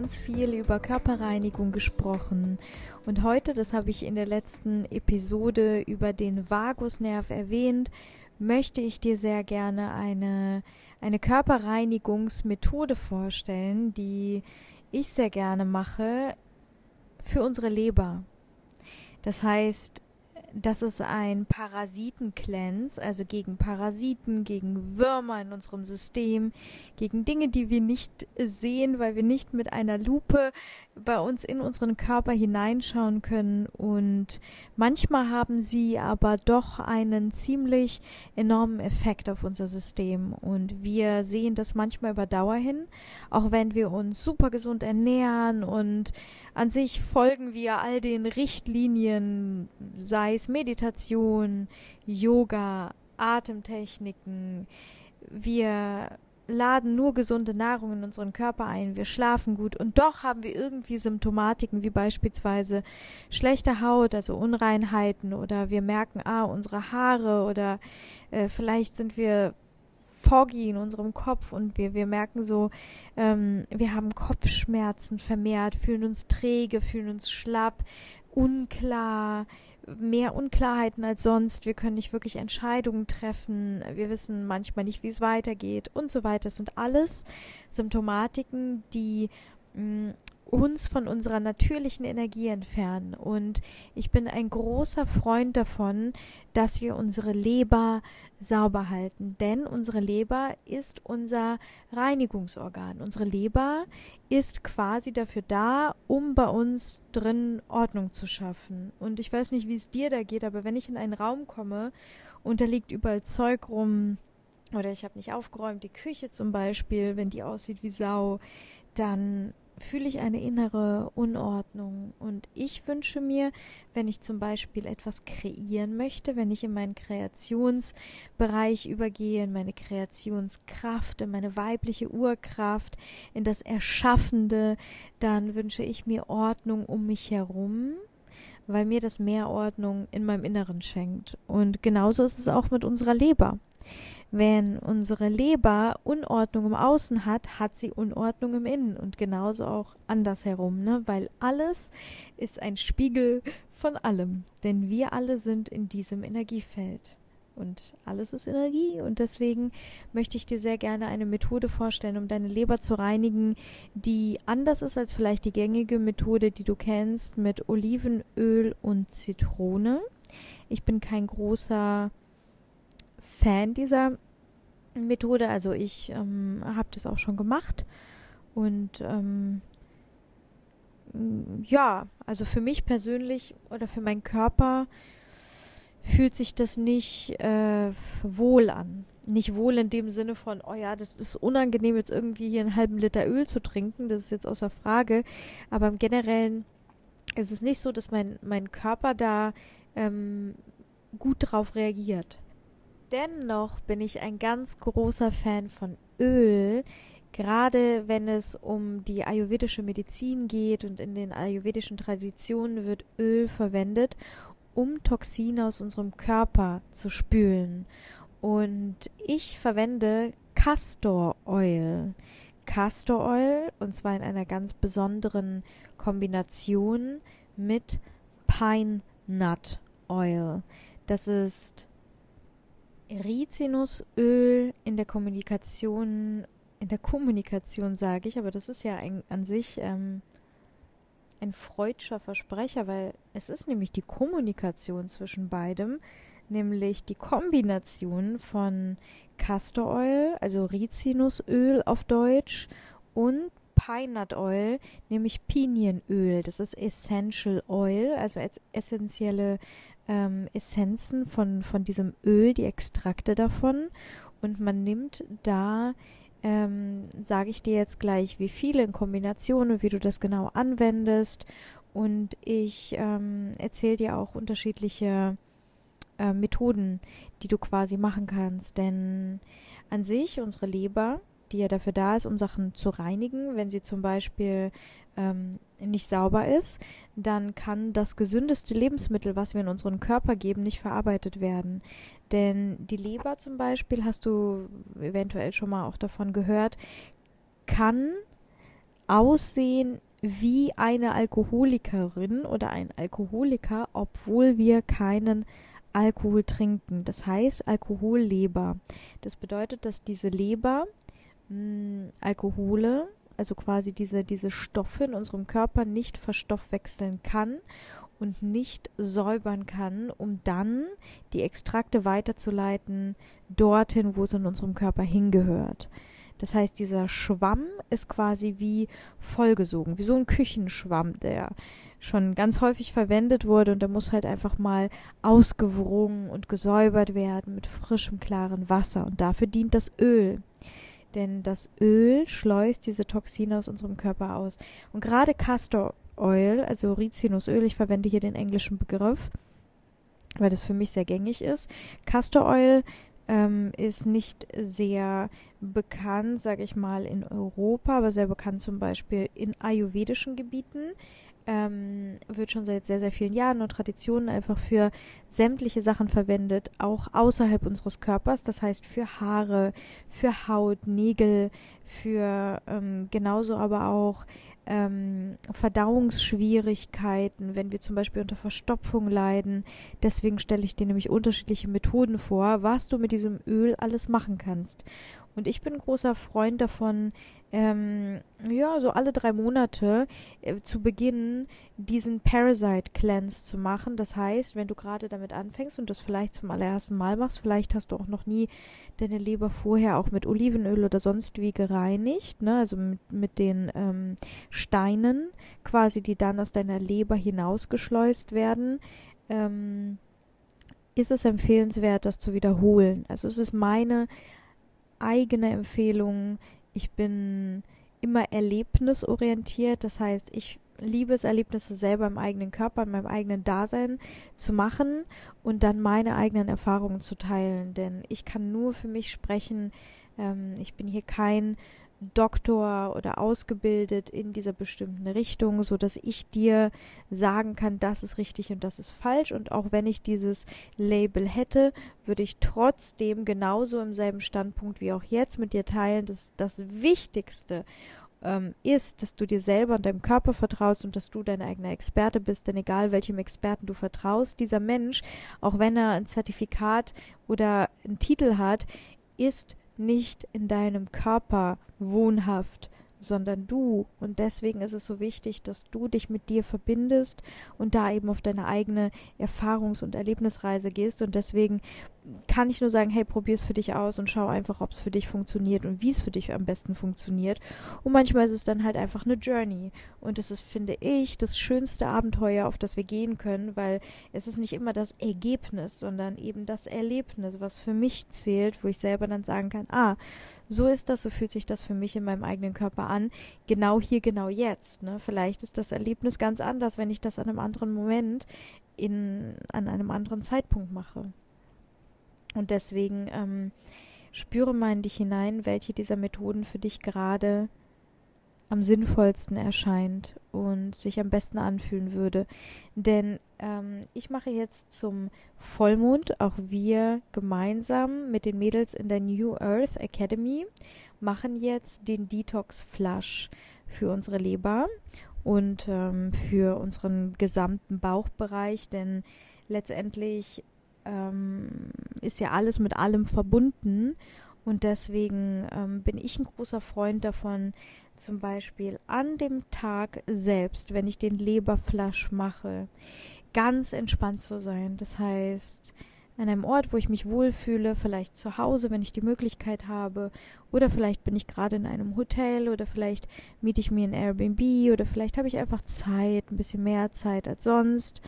ganz viel über Körperreinigung gesprochen. Und heute, das habe ich in der letzten Episode über den Vagusnerv erwähnt, möchte ich dir sehr gerne eine, eine Körperreinigungsmethode vorstellen, die ich sehr gerne mache für unsere Leber. Das heißt, das ist ein Parasitencleanse, also gegen Parasiten, gegen Würmer in unserem System, gegen Dinge, die wir nicht sehen, weil wir nicht mit einer Lupe bei uns in unseren Körper hineinschauen können. Und manchmal haben sie aber doch einen ziemlich enormen Effekt auf unser System. Und wir sehen das manchmal über Dauer hin, auch wenn wir uns super gesund ernähren und an sich folgen wir all den Richtlinien, sei es Meditation, Yoga, Atemtechniken. Wir laden nur gesunde Nahrung in unseren Körper ein, wir schlafen gut. Und doch haben wir irgendwie Symptomatiken wie beispielsweise schlechte Haut, also Unreinheiten oder wir merken, ah, unsere Haare oder äh, vielleicht sind wir foggy in unserem Kopf und wir, wir merken so, ähm, wir haben Kopfschmerzen vermehrt, fühlen uns träge, fühlen uns schlapp, unklar, mehr Unklarheiten als sonst. Wir können nicht wirklich Entscheidungen treffen. Wir wissen manchmal nicht, wie es weitergeht und so weiter. Das sind alles Symptomatiken, die mm, uns von unserer natürlichen Energie entfernen. Und ich bin ein großer Freund davon, dass wir unsere Leber sauber halten. Denn unsere Leber ist unser Reinigungsorgan. Unsere Leber ist quasi dafür da, um bei uns drin Ordnung zu schaffen. Und ich weiß nicht, wie es dir da geht, aber wenn ich in einen Raum komme und da liegt überall Zeug rum, oder ich habe nicht aufgeräumt, die Küche zum Beispiel, wenn die aussieht wie Sau, dann fühle ich eine innere Unordnung. Und ich wünsche mir, wenn ich zum Beispiel etwas kreieren möchte, wenn ich in meinen Kreationsbereich übergehe, in meine Kreationskraft, in meine weibliche Urkraft, in das Erschaffende, dann wünsche ich mir Ordnung um mich herum weil mir das mehr Ordnung in meinem Inneren schenkt. Und genauso ist es auch mit unserer Leber. Wenn unsere Leber Unordnung im Außen hat, hat sie Unordnung im Innen und genauso auch andersherum, ne? Weil alles ist ein Spiegel von allem, denn wir alle sind in diesem Energiefeld. Und alles ist Energie und deswegen möchte ich dir sehr gerne eine Methode vorstellen, um deine Leber zu reinigen, die anders ist als vielleicht die gängige Methode, die du kennst mit Olivenöl und Zitrone. Ich bin kein großer Fan dieser Methode. Also ich ähm, habe das auch schon gemacht. Und ähm, ja, also für mich persönlich oder für meinen Körper fühlt sich das nicht äh, wohl an. Nicht wohl in dem Sinne von, oh ja, das ist unangenehm, jetzt irgendwie hier einen halben Liter Öl zu trinken. Das ist jetzt außer Frage. Aber im Generellen ist es nicht so, dass mein, mein Körper da ähm, gut drauf reagiert. Dennoch bin ich ein ganz großer Fan von Öl, gerade wenn es um die ayurvedische Medizin geht und in den ayurvedischen Traditionen wird Öl verwendet, um Toxine aus unserem Körper zu spülen. Und ich verwende Castor Oil. Castor Oil, und zwar in einer ganz besonderen Kombination mit Pine Nut Oil. Das ist Rizinusöl in der Kommunikation, in der Kommunikation sage ich, aber das ist ja ein, an sich ähm, ein freudscher Versprecher, weil es ist nämlich die Kommunikation zwischen beidem, nämlich die Kombination von Castor Oil, also Rizinusöl auf Deutsch, und Pine Nut Oil, nämlich Pinienöl. Das ist Essential Oil, also essentielle ähm, Essenzen von, von diesem Öl, die Extrakte davon. Und man nimmt da, ähm, sage ich dir jetzt gleich, wie viele in Kombination und wie du das genau anwendest. Und ich ähm, erzähle dir auch unterschiedliche äh, Methoden, die du quasi machen kannst. Denn an sich, unsere Leber, die ja dafür da ist, um Sachen zu reinigen, wenn sie zum Beispiel ähm, nicht sauber ist, dann kann das gesündeste Lebensmittel, was wir in unseren Körper geben, nicht verarbeitet werden. Denn die Leber zum Beispiel, hast du eventuell schon mal auch davon gehört, kann aussehen wie eine Alkoholikerin oder ein Alkoholiker, obwohl wir keinen Alkohol trinken. Das heißt Alkoholleber. Das bedeutet, dass diese Leber mh, hm, Alkohole, also quasi diese, diese Stoffe in unserem Körper nicht verstoffwechseln kann und nicht säubern kann, um dann die Extrakte weiterzuleiten dorthin, wo es in unserem Körper hingehört. Das heißt, dieser Schwamm ist quasi wie vollgesogen, wie so ein Küchenschwamm, der schon ganz häufig verwendet wurde und der muss halt einfach mal ausgewrungen und gesäubert werden mit frischem, klaren Wasser. Und dafür dient das Öl. Denn das Öl schleust diese Toxine aus unserem Körper aus. Und gerade Castor Oil, also Rizinusöl, ich verwende hier den englischen Begriff, weil das für mich sehr gängig ist. Castor Oil ähm, ist nicht sehr bekannt, sage ich mal, in Europa, aber sehr bekannt zum Beispiel in ayurvedischen Gebieten. Ähm, wird schon seit sehr, sehr vielen Jahren und Traditionen einfach für sämtliche Sachen verwendet, auch außerhalb unseres Körpers, das heißt für Haare, für Haut, Nägel, für ähm, genauso aber auch ähm, Verdauungsschwierigkeiten, wenn wir zum Beispiel unter Verstopfung leiden. Deswegen stelle ich dir nämlich unterschiedliche Methoden vor, was du mit diesem Öl alles machen kannst. Und ich bin großer Freund davon, ähm, ja, so alle drei Monate äh, zu Beginn diesen Parasite Cleanse zu machen. Das heißt, wenn du gerade damit anfängst und das vielleicht zum allerersten Mal machst, vielleicht hast du auch noch nie deine Leber vorher auch mit Olivenöl oder sonst wie gereinigt, ne? also mit, mit den ähm, Steinen quasi, die dann aus deiner Leber hinausgeschleust werden. Ähm, ist es empfehlenswert, das zu wiederholen. Also es ist meine eigene Empfehlung. Ich bin immer erlebnisorientiert. Das heißt, ich liebe es, Erlebnisse selber im eigenen Körper, in meinem eigenen Dasein zu machen und dann meine eigenen Erfahrungen zu teilen. Denn ich kann nur für mich sprechen. Ähm, ich bin hier kein Doktor oder ausgebildet in dieser bestimmten Richtung, so dass ich dir sagen kann, das ist richtig und das ist falsch. Und auch wenn ich dieses Label hätte, würde ich trotzdem genauso im selben Standpunkt wie auch jetzt mit dir teilen, dass das Wichtigste ähm, ist, dass du dir selber und deinem Körper vertraust und dass du dein eigener Experte bist. Denn egal welchem Experten du vertraust, dieser Mensch, auch wenn er ein Zertifikat oder einen Titel hat, ist nicht in deinem Körper wohnhaft, sondern du. Und deswegen ist es so wichtig, dass du dich mit dir verbindest und da eben auf deine eigene Erfahrungs- und Erlebnisreise gehst. Und deswegen kann ich nur sagen, hey, probier es für dich aus und schau einfach, ob es für dich funktioniert und wie es für dich am besten funktioniert. Und manchmal ist es dann halt einfach eine Journey. Und es ist, finde ich, das schönste Abenteuer, auf das wir gehen können, weil es ist nicht immer das Ergebnis, sondern eben das Erlebnis, was für mich zählt, wo ich selber dann sagen kann, ah, so ist das, so fühlt sich das für mich in meinem eigenen Körper an. Genau hier, genau jetzt. Ne? Vielleicht ist das Erlebnis ganz anders, wenn ich das an einem anderen Moment in, an einem anderen Zeitpunkt mache. Und deswegen ähm, spüre mal in dich hinein, welche dieser Methoden für dich gerade am sinnvollsten erscheint und sich am besten anfühlen würde. Denn ähm, ich mache jetzt zum Vollmond, auch wir gemeinsam mit den Mädels in der New Earth Academy, machen jetzt den Detox Flush für unsere Leber und ähm, für unseren gesamten Bauchbereich, denn letztendlich ähm, ist ja alles mit allem verbunden. Und deswegen ähm, bin ich ein großer Freund davon, zum Beispiel an dem Tag selbst, wenn ich den Leberflasch mache, ganz entspannt zu sein. Das heißt, an einem Ort, wo ich mich wohlfühle, vielleicht zu Hause, wenn ich die Möglichkeit habe, oder vielleicht bin ich gerade in einem Hotel, oder vielleicht miete ich mir ein Airbnb, oder vielleicht habe ich einfach Zeit, ein bisschen mehr Zeit als sonst.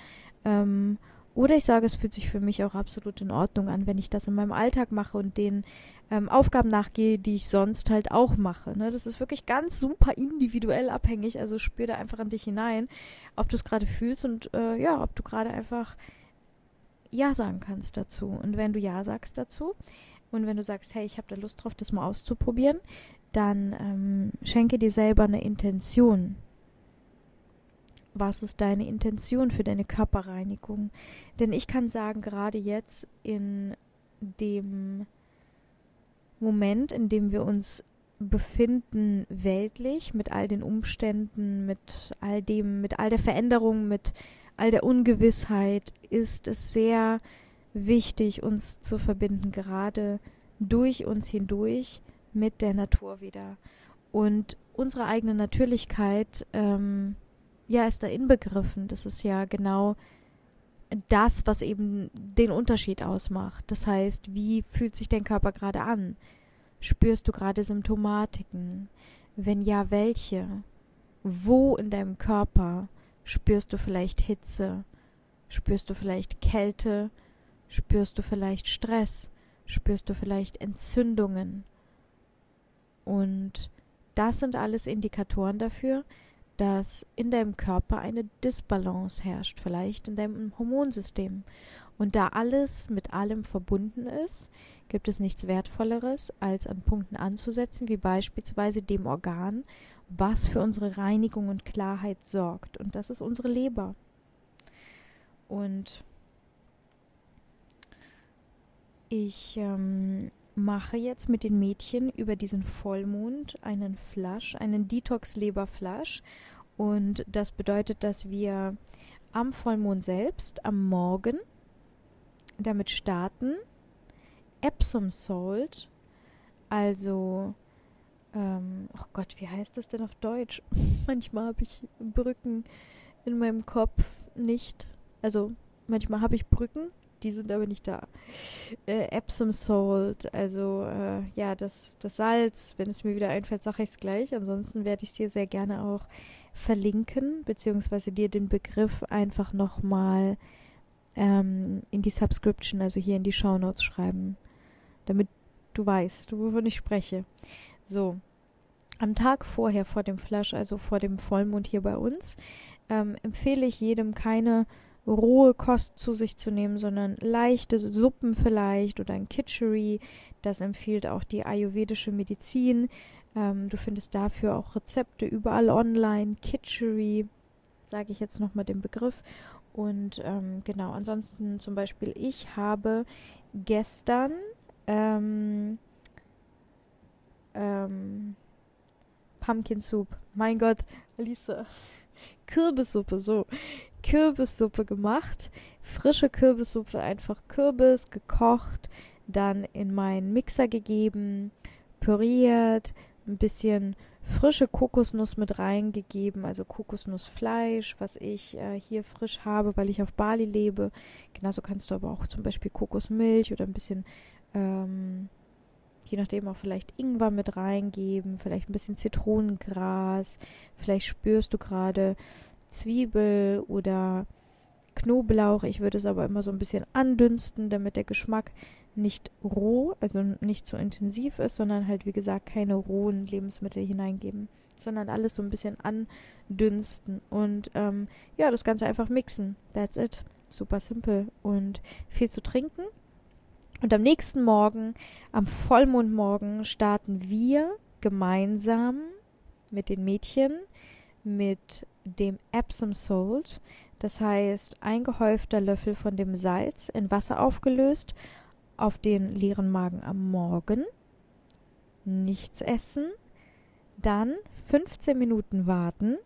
Ähm, oder ich sage, es fühlt sich für mich auch absolut in Ordnung an, wenn ich das in meinem Alltag mache und den ähm, Aufgaben nachgehe, die ich sonst halt auch mache. Ne? Das ist wirklich ganz super individuell abhängig. Also spür da einfach an dich hinein, ob du es gerade fühlst und äh, ja, ob du gerade einfach Ja sagen kannst dazu. Und wenn du Ja sagst dazu und wenn du sagst, hey, ich habe da Lust drauf, das mal auszuprobieren, dann ähm, schenke dir selber eine Intention was ist deine Intention für deine Körperreinigung? Denn ich kann sagen, gerade jetzt in dem Moment, in dem wir uns Befinden weltlich, mit all den Umständen, mit all dem, mit all der Veränderung, mit all der Ungewissheit, ist es sehr wichtig, uns zu verbinden, gerade durch uns hindurch mit der Natur wieder. Und unsere eigene Natürlichkeit, ähm, ja, ist da inbegriffen. Das ist ja genau das, was eben den Unterschied ausmacht. Das heißt, wie fühlt sich dein Körper gerade an? Spürst du gerade Symptomatiken? Wenn ja, welche? Wo in deinem Körper spürst du vielleicht Hitze? Spürst du vielleicht Kälte? Spürst du vielleicht Stress? Spürst du vielleicht Entzündungen? Und das sind alles Indikatoren dafür, dass in deinem Körper eine Disbalance herrscht, vielleicht in deinem Hormonsystem. Und da alles mit allem verbunden ist, gibt es nichts Wertvolleres, als an Punkten anzusetzen, wie beispielsweise dem Organ, was für unsere Reinigung und Klarheit sorgt. Und das ist unsere Leber. Und ich ähm, mache jetzt mit den Mädchen über diesen Vollmond einen Flash, einen Detox-Leber-Flash. Und das bedeutet, dass wir am Vollmond selbst, am Morgen, damit starten, Epsom Salt, also, ähm, oh Gott, wie heißt das denn auf Deutsch? manchmal habe ich Brücken in meinem Kopf nicht. Also, manchmal habe ich Brücken die sind aber nicht da. Äh, Epsom Salt, also äh, ja, das, das Salz, wenn es mir wieder einfällt, sage ich es gleich. Ansonsten werde ich es dir sehr gerne auch verlinken, beziehungsweise dir den Begriff einfach nochmal ähm, in die Subscription, also hier in die Show Notes schreiben, damit du weißt, wovon ich spreche. So, am Tag vorher, vor dem Flash, also vor dem Vollmond hier bei uns, ähm, empfehle ich jedem keine rohe Kost zu sich zu nehmen, sondern leichte Suppen vielleicht oder ein Kitchery. Das empfiehlt auch die ayurvedische Medizin. Ähm, du findest dafür auch Rezepte überall online. Kitchery, sage ich jetzt nochmal den Begriff. Und ähm, genau, ansonsten zum Beispiel, ich habe gestern ähm, ähm, Pumpkin Soup. Mein Gott, Alisa. Kürbissuppe, so. Kürbissuppe gemacht. Frische Kürbissuppe, einfach Kürbis gekocht, dann in meinen Mixer gegeben, püriert, ein bisschen frische Kokosnuss mit reingegeben, also Kokosnussfleisch, was ich äh, hier frisch habe, weil ich auf Bali lebe. Genauso kannst du aber auch zum Beispiel Kokosmilch oder ein bisschen, ähm, je nachdem auch vielleicht Ingwer mit reingeben, vielleicht ein bisschen Zitronengras, vielleicht spürst du gerade Zwiebel oder Knoblauch. Ich würde es aber immer so ein bisschen andünsten, damit der Geschmack nicht roh, also nicht so intensiv ist, sondern halt wie gesagt keine rohen Lebensmittel hineingeben, sondern alles so ein bisschen andünsten und ähm, ja, das Ganze einfach mixen. That's it. Super simpel und viel zu trinken. Und am nächsten Morgen, am Vollmondmorgen, starten wir gemeinsam mit den Mädchen mit dem Epsom Salt, das heißt ein gehäufter Löffel von dem Salz in Wasser aufgelöst, auf den leeren Magen am Morgen, nichts essen, dann 15 Minuten warten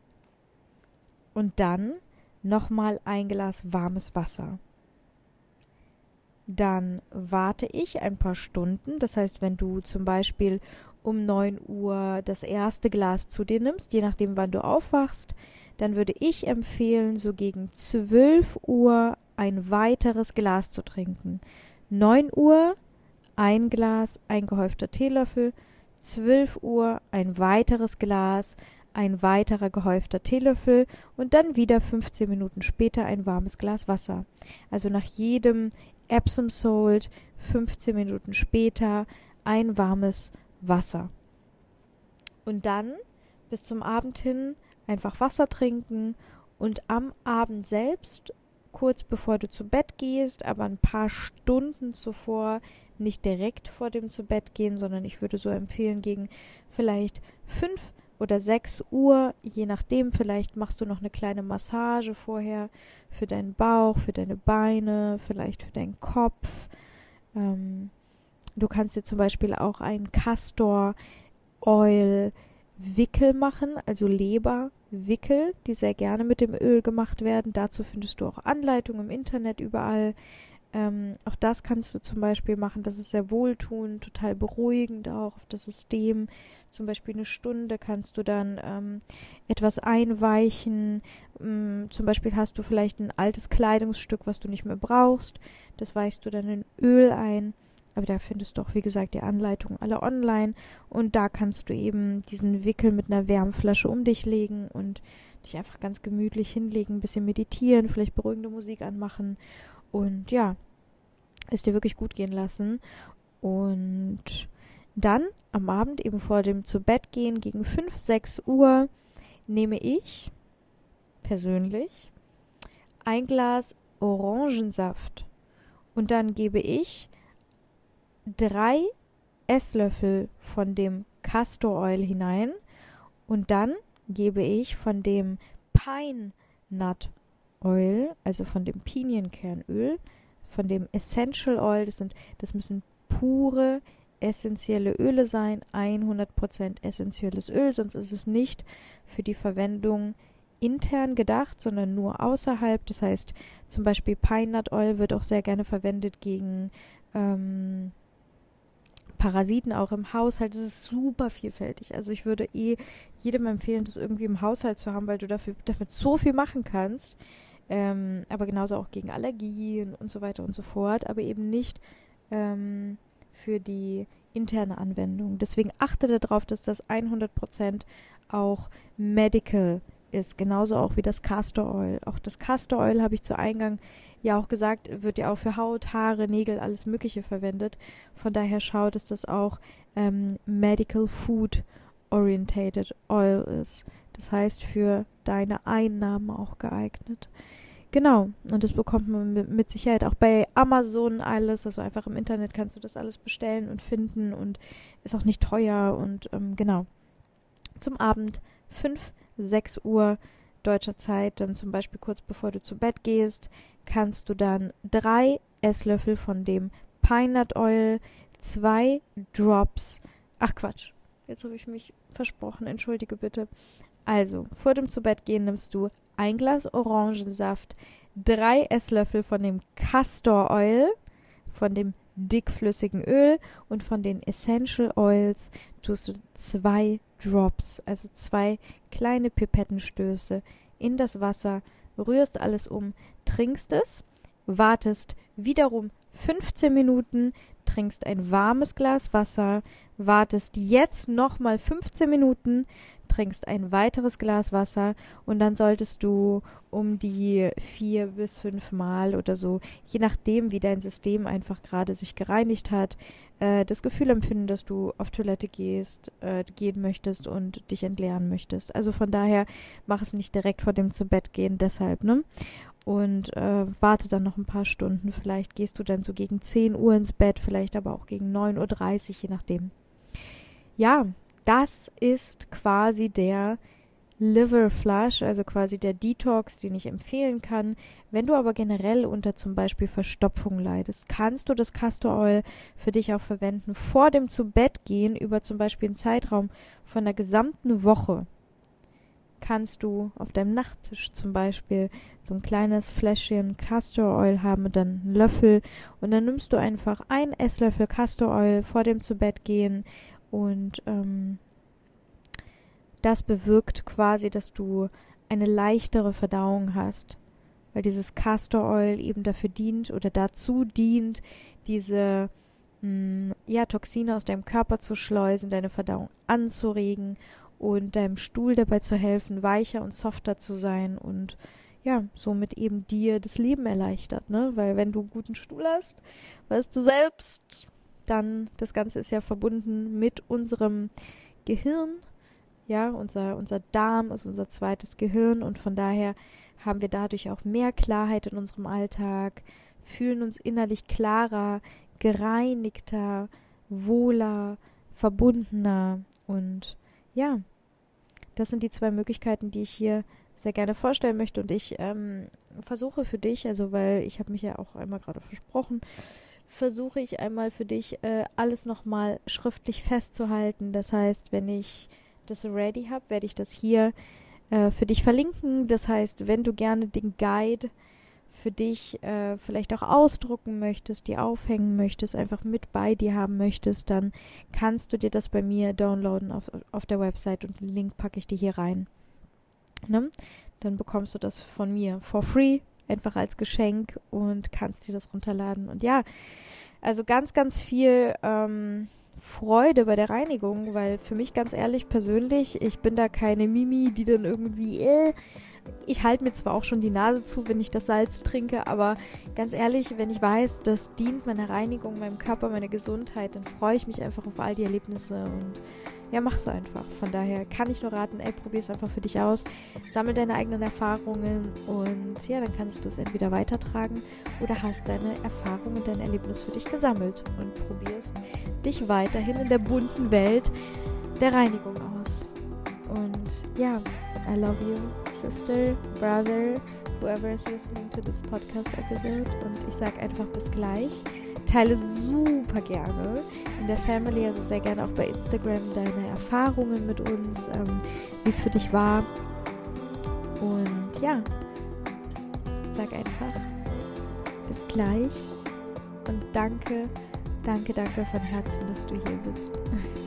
und dann nochmal ein Glas warmes Wasser. Dann warte ich ein paar Stunden, das heißt, wenn du zum Beispiel um 9 Uhr das erste Glas zu dir nimmst, je nachdem, wann du aufwachst, dann würde ich empfehlen, so gegen 12 Uhr ein weiteres Glas zu trinken. 9 Uhr ein Glas, ein gehäufter Teelöffel, 12 Uhr ein weiteres Glas, ein weiterer gehäufter Teelöffel und dann wieder 15 Minuten später ein warmes Glas Wasser. Also nach jedem Epsom Salt 15 Minuten später ein warmes Wasser. Und dann bis zum Abend hin einfach Wasser trinken und am Abend selbst, kurz bevor du zu Bett gehst, aber ein paar Stunden zuvor, nicht direkt vor dem zu Bett gehen, sondern ich würde so empfehlen, gegen vielleicht fünf oder sechs Uhr, je nachdem, vielleicht machst du noch eine kleine Massage vorher für deinen Bauch, für deine Beine, vielleicht für deinen Kopf. Ähm, du kannst dir zum Beispiel auch einen Castor Oil Wickel machen, also Leberwickel, die sehr gerne mit dem Öl gemacht werden. Dazu findest du auch Anleitungen im Internet überall. Ähm, auch das kannst du zum Beispiel machen. Das ist sehr wohltuend, total beruhigend auch auf das System. Zum Beispiel eine Stunde kannst du dann ähm, etwas einweichen. Ähm, zum Beispiel hast du vielleicht ein altes Kleidungsstück, was du nicht mehr brauchst. Das weichst du dann in Öl ein. Aber da findest du auch, wie gesagt, die Anleitungen alle online. Und da kannst du eben diesen Wickel mit einer Wärmflasche um dich legen und dich einfach ganz gemütlich hinlegen, ein bisschen meditieren, vielleicht beruhigende Musik anmachen. Und ja, es dir wirklich gut gehen lassen. Und dann am Abend, eben vor dem zu Bett gehen, gegen 5, 6 Uhr, nehme ich persönlich ein Glas Orangensaft. Und dann gebe ich drei Esslöffel von dem Castor Oil hinein und dann gebe ich von dem Pine Nut Oil, also von dem Pinienkernöl, von dem Essential Oil, das sind das müssen pure essentielle Öle sein, 100% essentielles Öl, sonst ist es nicht für die Verwendung intern gedacht, sondern nur außerhalb. Das heißt, zum Beispiel Pine Nut Oil wird auch sehr gerne verwendet gegen ähm, Parasiten auch im Haushalt. Es ist super vielfältig. Also ich würde eh jedem empfehlen, das irgendwie im Haushalt zu haben, weil du dafür damit so viel machen kannst. Ähm, aber genauso auch gegen Allergien und so weiter und so fort. Aber eben nicht ähm, für die interne Anwendung. Deswegen achte darauf, dass das 100% auch medical ist. Genauso auch wie das Castor Oil. Auch das Castor Oil habe ich zu Eingang ja auch gesagt, wird ja auch für Haut, Haare, Nägel, alles Mögliche verwendet. Von daher schaut, dass das auch ähm, Medical Food Orientated Oil ist. Das heißt für deine Einnahmen auch geeignet. Genau, und das bekommt man mit Sicherheit auch bei Amazon alles. Also einfach im Internet kannst du das alles bestellen und finden und ist auch nicht teuer und ähm, genau. Zum Abend 5, 6 Uhr deutscher Zeit, dann zum Beispiel kurz bevor du zu Bett gehst, kannst du dann drei Esslöffel von dem Pine Nut Oil, zwei Drops, ach Quatsch, jetzt habe ich mich versprochen, entschuldige bitte. Also, vor dem zu Bett gehen nimmst du ein Glas Orangensaft, drei Esslöffel von dem Castor Oil, von dem dickflüssigen Öl und von den Essential Oils tust du zwei Drops, also zwei kleine Pipettenstöße in das Wasser, rührst alles um, trinkst es, wartest wiederum 15 Minuten, trinkst ein warmes Glas Wasser, wartest jetzt nochmal 15 Minuten, trinkst ein weiteres Glas Wasser und dann solltest du um die vier bis fünf Mal oder so, je nachdem, wie dein System einfach gerade sich gereinigt hat, äh, das Gefühl empfinden, dass du auf Toilette gehst, äh, gehen möchtest und dich entleeren möchtest. Also von daher mach es nicht direkt vor dem zu Bett gehen, deshalb, ne? Und äh, warte dann noch ein paar Stunden. Vielleicht gehst du dann so gegen 10 Uhr ins Bett, vielleicht aber auch gegen 9.30 Uhr, je nachdem. Ja, das ist quasi der Liver Flush, also quasi der Detox, den ich empfehlen kann. Wenn du aber generell unter zum Beispiel Verstopfung leidest, kannst du das Castor Oil für dich auch verwenden vor dem zu Bett gehen über zum Beispiel einen Zeitraum von der gesamten Woche. Kannst du auf deinem Nachttisch zum Beispiel so ein kleines Fläschchen Castor Oil haben und dann einen Löffel. Und dann nimmst du einfach ein Esslöffel Castor Oil vor dem zu Bett gehen und ähm, das bewirkt quasi, dass du eine leichtere Verdauung hast, weil dieses Castor Oil eben dafür dient oder dazu dient, diese mh, mm, ja, Toxine aus deinem Körper zu schleusen, deine Verdauung anzuregen und deinem Stuhl dabei zu helfen, weicher und softer zu sein und ja, somit eben dir das Leben erleichtert, ne? Weil wenn du einen guten Stuhl hast, weißt du selbst, dann das Ganze ist ja verbunden mit unserem Gehirn. Ja, unser, unser Darm ist unser zweites Gehirn und von daher haben wir dadurch auch mehr Klarheit in unserem Alltag, fühlen uns innerlich klarer, gereinigter, wohler, verbundener und ja, das sind die zwei Möglichkeiten, die ich hier sehr gerne vorstellen möchte und ich ähm, versuche für dich, also weil ich habe mich ja auch einmal gerade versprochen, versuche ich einmal für dich äh, alles nochmal schriftlich festzuhalten. Das heißt, wenn ich das ready habe, werde ich das hier äh, für dich verlinken. Das heißt, wenn du gerne den Guide für dich äh, vielleicht auch ausdrucken möchtest, die aufhängen möchtest, einfach mit bei dir haben möchtest, dann kannst du dir das bei mir downloaden auf, auf der Website und den Link packe ich dir hier rein. Ne? Dann bekommst du das von mir for free, einfach als Geschenk und kannst dir das runterladen. Und ja, also ganz, ganz viel ähm, Freude bei der Reinigung, weil für mich ganz ehrlich persönlich, ich bin da keine Mimi, die dann irgendwie, äh, ich halte mir zwar auch schon die Nase zu, wenn ich das Salz trinke, aber ganz ehrlich, wenn ich weiß, das dient meiner Reinigung, meinem Körper, meiner Gesundheit, dann freue ich mich einfach auf all die Erlebnisse und ja, mach's einfach. Von daher kann ich nur raten, ey, probier's einfach für dich aus. Sammel deine eigenen Erfahrungen und ja, dann kannst du es entweder weitertragen oder hast deine Erfahrungen, dein Erlebnis für dich gesammelt und probierst dich weiterhin in der bunten Welt der Reinigung aus. Und ja, I love you, sister, brother, whoever is listening to this podcast episode. Und ich sag einfach bis gleich. Teile super gerne in der Family, also sehr gerne auch bei Instagram deine Erfahrungen mit uns, ähm, wie es für dich war. Und ja, sag einfach bis gleich und danke, danke, danke von Herzen, dass du hier bist.